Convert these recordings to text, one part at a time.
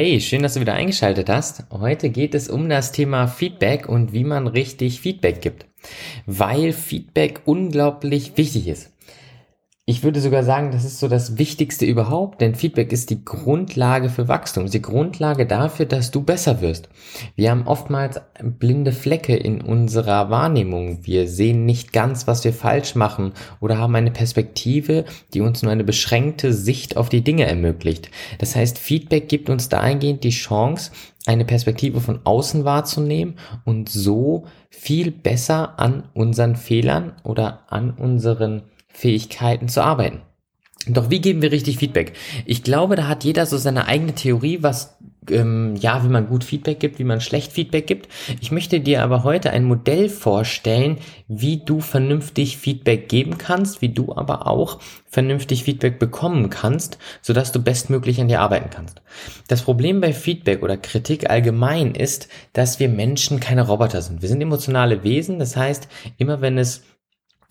Hey, schön, dass du wieder eingeschaltet hast. Heute geht es um das Thema Feedback und wie man richtig Feedback gibt, weil Feedback unglaublich wichtig ist. Ich würde sogar sagen, das ist so das Wichtigste überhaupt, denn Feedback ist die Grundlage für Wachstum, die Grundlage dafür, dass du besser wirst. Wir haben oftmals blinde Flecke in unserer Wahrnehmung. Wir sehen nicht ganz, was wir falsch machen oder haben eine Perspektive, die uns nur eine beschränkte Sicht auf die Dinge ermöglicht. Das heißt, Feedback gibt uns dahingehend die Chance, eine Perspektive von außen wahrzunehmen und so viel besser an unseren Fehlern oder an unseren Fähigkeiten zu arbeiten. Doch wie geben wir richtig Feedback? Ich glaube, da hat jeder so seine eigene Theorie, was ähm, ja, wie man gut Feedback gibt, wie man schlecht Feedback gibt. Ich möchte dir aber heute ein Modell vorstellen, wie du vernünftig Feedback geben kannst, wie du aber auch vernünftig Feedback bekommen kannst, sodass du bestmöglich an dir arbeiten kannst. Das Problem bei Feedback oder Kritik allgemein ist, dass wir Menschen keine Roboter sind. Wir sind emotionale Wesen, das heißt, immer wenn es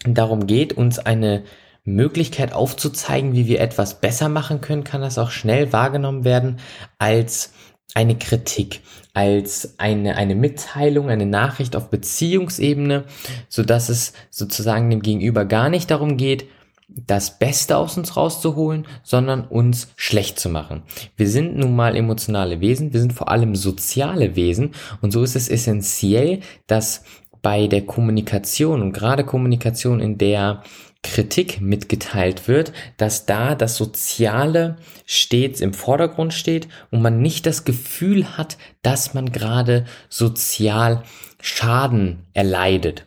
darum geht, uns eine Möglichkeit aufzuzeigen, wie wir etwas besser machen können, kann das auch schnell wahrgenommen werden als eine Kritik, als eine, eine Mitteilung, eine Nachricht auf Beziehungsebene, so dass es sozusagen dem Gegenüber gar nicht darum geht, das Beste aus uns rauszuholen, sondern uns schlecht zu machen. Wir sind nun mal emotionale Wesen, wir sind vor allem soziale Wesen und so ist es essentiell, dass bei der Kommunikation und gerade Kommunikation, in der Kritik mitgeteilt wird, dass da das Soziale stets im Vordergrund steht und man nicht das Gefühl hat, dass man gerade sozial Schaden erleidet.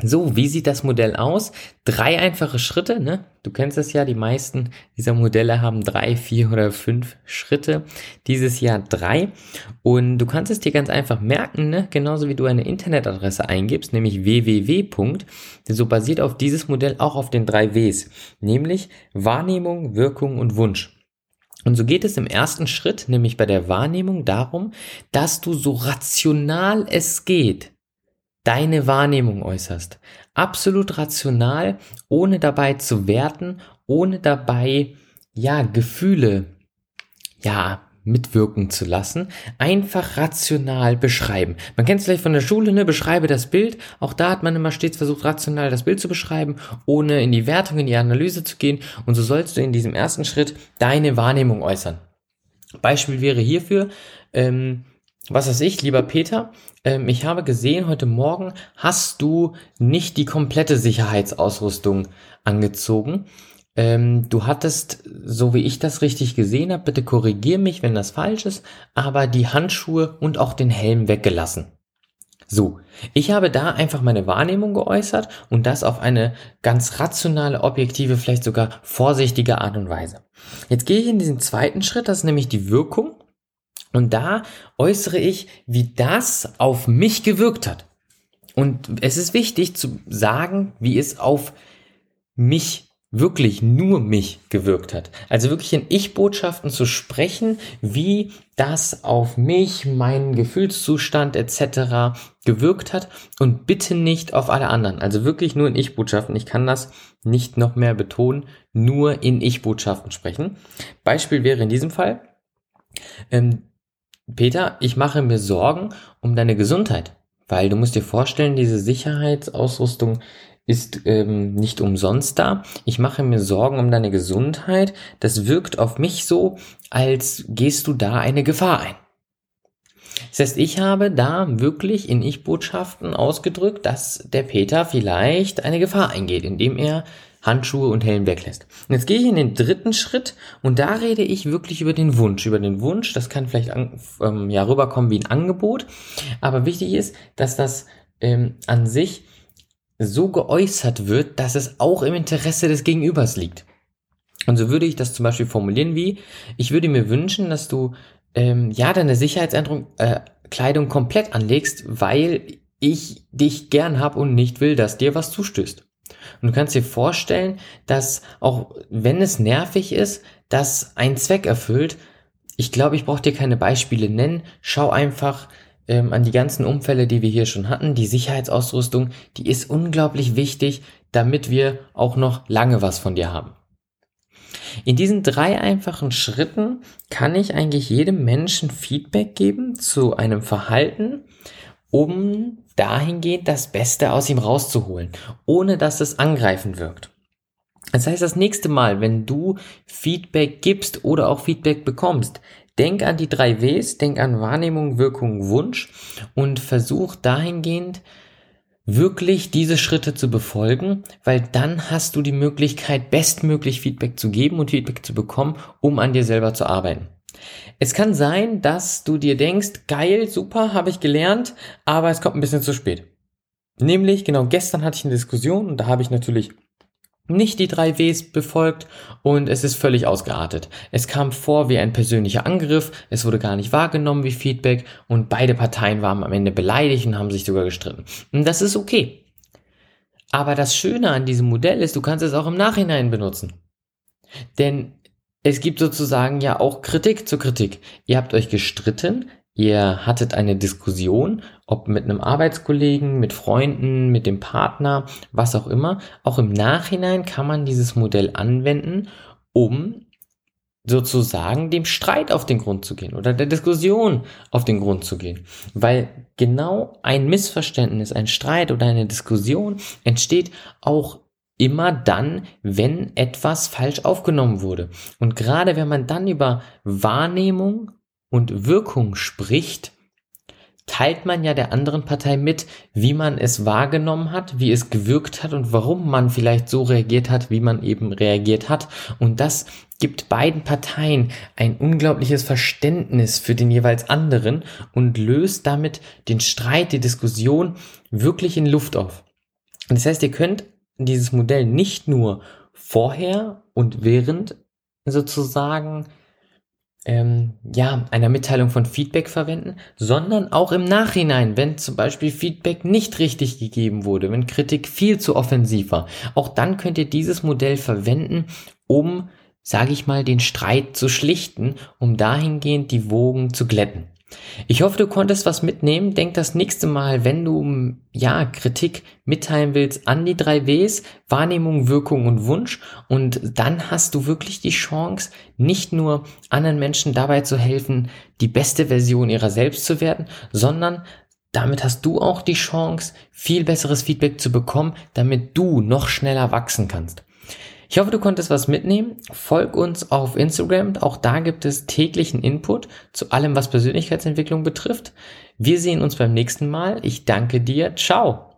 So, wie sieht das Modell aus? Drei einfache Schritte, ne? Du kennst es ja, die meisten dieser Modelle haben drei, vier oder fünf Schritte. Dieses Jahr drei. Und du kannst es dir ganz einfach merken, ne? Genauso wie du eine Internetadresse eingibst, nämlich www. So basiert auf dieses Modell auch auf den drei Ws. Nämlich Wahrnehmung, Wirkung und Wunsch. Und so geht es im ersten Schritt, nämlich bei der Wahrnehmung darum, dass du so rational es geht deine Wahrnehmung äußerst. Absolut rational, ohne dabei zu werten, ohne dabei, ja, Gefühle, ja, mitwirken zu lassen, einfach rational beschreiben. Man kennt es vielleicht von der Schule, ne? beschreibe das Bild. Auch da hat man immer stets versucht, rational das Bild zu beschreiben, ohne in die Wertung, in die Analyse zu gehen. Und so sollst du in diesem ersten Schritt deine Wahrnehmung äußern. Beispiel wäre hierfür, ähm, was weiß ich, lieber Peter, ähm, ich habe gesehen, heute Morgen hast du nicht die komplette Sicherheitsausrüstung angezogen. Ähm, du hattest, so wie ich das richtig gesehen habe, bitte korrigier mich, wenn das falsch ist, aber die Handschuhe und auch den Helm weggelassen. So, ich habe da einfach meine Wahrnehmung geäußert und das auf eine ganz rationale, objektive, vielleicht sogar vorsichtige Art und Weise. Jetzt gehe ich in diesen zweiten Schritt, das ist nämlich die Wirkung. Und da äußere ich, wie das auf mich gewirkt hat. Und es ist wichtig zu sagen, wie es auf mich wirklich nur mich gewirkt hat. Also wirklich in Ich-Botschaften zu sprechen, wie das auf mich, meinen Gefühlszustand etc. gewirkt hat und bitte nicht auf alle anderen. Also wirklich nur in Ich-Botschaften. Ich kann das nicht noch mehr betonen, nur in Ich-Botschaften sprechen. Beispiel wäre in diesem Fall, ähm, Peter, ich mache mir Sorgen um deine Gesundheit, weil du musst dir vorstellen, diese Sicherheitsausrüstung ist ähm, nicht umsonst da. Ich mache mir Sorgen um deine Gesundheit. Das wirkt auf mich so, als gehst du da eine Gefahr ein. Das heißt, ich habe da wirklich in Ich-Botschaften ausgedrückt, dass der Peter vielleicht eine Gefahr eingeht, indem er Handschuhe und Helm weglässt. Und jetzt gehe ich in den dritten Schritt und da rede ich wirklich über den Wunsch. Über den Wunsch, das kann vielleicht an, ähm, ja rüberkommen wie ein Angebot, aber wichtig ist, dass das ähm, an sich so geäußert wird, dass es auch im Interesse des Gegenübers liegt. Und so würde ich das zum Beispiel formulieren wie, ich würde mir wünschen, dass du ähm, ja deine Sicherheitskleidung äh, komplett anlegst, weil ich dich gern hab und nicht will, dass dir was zustößt. Und du kannst dir vorstellen, dass auch wenn es nervig ist, das einen Zweck erfüllt. Ich glaube, ich brauche dir keine Beispiele nennen. Schau einfach ähm, an die ganzen Umfälle, die wir hier schon hatten. Die Sicherheitsausrüstung, die ist unglaublich wichtig, damit wir auch noch lange was von dir haben. In diesen drei einfachen Schritten kann ich eigentlich jedem Menschen Feedback geben zu einem Verhalten, um dahingehend das Beste aus ihm rauszuholen, ohne dass es angreifend wirkt. Das heißt, das nächste Mal, wenn du Feedback gibst oder auch Feedback bekommst, denk an die drei Ws, denk an Wahrnehmung, Wirkung, Wunsch und versuch dahingehend wirklich diese Schritte zu befolgen, weil dann hast du die Möglichkeit, bestmöglich Feedback zu geben und Feedback zu bekommen, um an dir selber zu arbeiten. Es kann sein, dass du dir denkst, geil, super, habe ich gelernt, aber es kommt ein bisschen zu spät. Nämlich, genau gestern hatte ich eine Diskussion und da habe ich natürlich nicht die drei Ws befolgt und es ist völlig ausgeartet. Es kam vor wie ein persönlicher Angriff, es wurde gar nicht wahrgenommen wie Feedback und beide Parteien waren am Ende beleidigt und haben sich sogar gestritten. Und das ist okay. Aber das Schöne an diesem Modell ist, du kannst es auch im Nachhinein benutzen. Denn es gibt sozusagen ja auch Kritik zur Kritik. Ihr habt euch gestritten, ihr hattet eine Diskussion, ob mit einem Arbeitskollegen, mit Freunden, mit dem Partner, was auch immer. Auch im Nachhinein kann man dieses Modell anwenden, um sozusagen dem Streit auf den Grund zu gehen oder der Diskussion auf den Grund zu gehen. Weil genau ein Missverständnis, ein Streit oder eine Diskussion entsteht auch immer dann, wenn etwas falsch aufgenommen wurde. Und gerade wenn man dann über Wahrnehmung und Wirkung spricht, teilt man ja der anderen Partei mit, wie man es wahrgenommen hat, wie es gewirkt hat und warum man vielleicht so reagiert hat, wie man eben reagiert hat. Und das gibt beiden Parteien ein unglaubliches Verständnis für den jeweils anderen und löst damit den Streit, die Diskussion wirklich in Luft auf. Das heißt, ihr könnt dieses Modell nicht nur vorher und während sozusagen ähm, ja, einer Mitteilung von Feedback verwenden, sondern auch im Nachhinein, wenn zum Beispiel Feedback nicht richtig gegeben wurde, wenn Kritik viel zu offensiv war. Auch dann könnt ihr dieses Modell verwenden, um, sage ich mal, den Streit zu schlichten, um dahingehend die Wogen zu glätten. Ich hoffe, du konntest was mitnehmen. Denk das nächste Mal, wenn du ja Kritik mitteilen willst, an die drei Ws, Wahrnehmung, Wirkung und Wunsch. Und dann hast du wirklich die Chance, nicht nur anderen Menschen dabei zu helfen, die beste Version ihrer selbst zu werden, sondern damit hast du auch die Chance, viel besseres Feedback zu bekommen, damit du noch schneller wachsen kannst. Ich hoffe, du konntest was mitnehmen. Folg uns auf Instagram. Auch da gibt es täglichen Input zu allem, was Persönlichkeitsentwicklung betrifft. Wir sehen uns beim nächsten Mal. Ich danke dir. Ciao.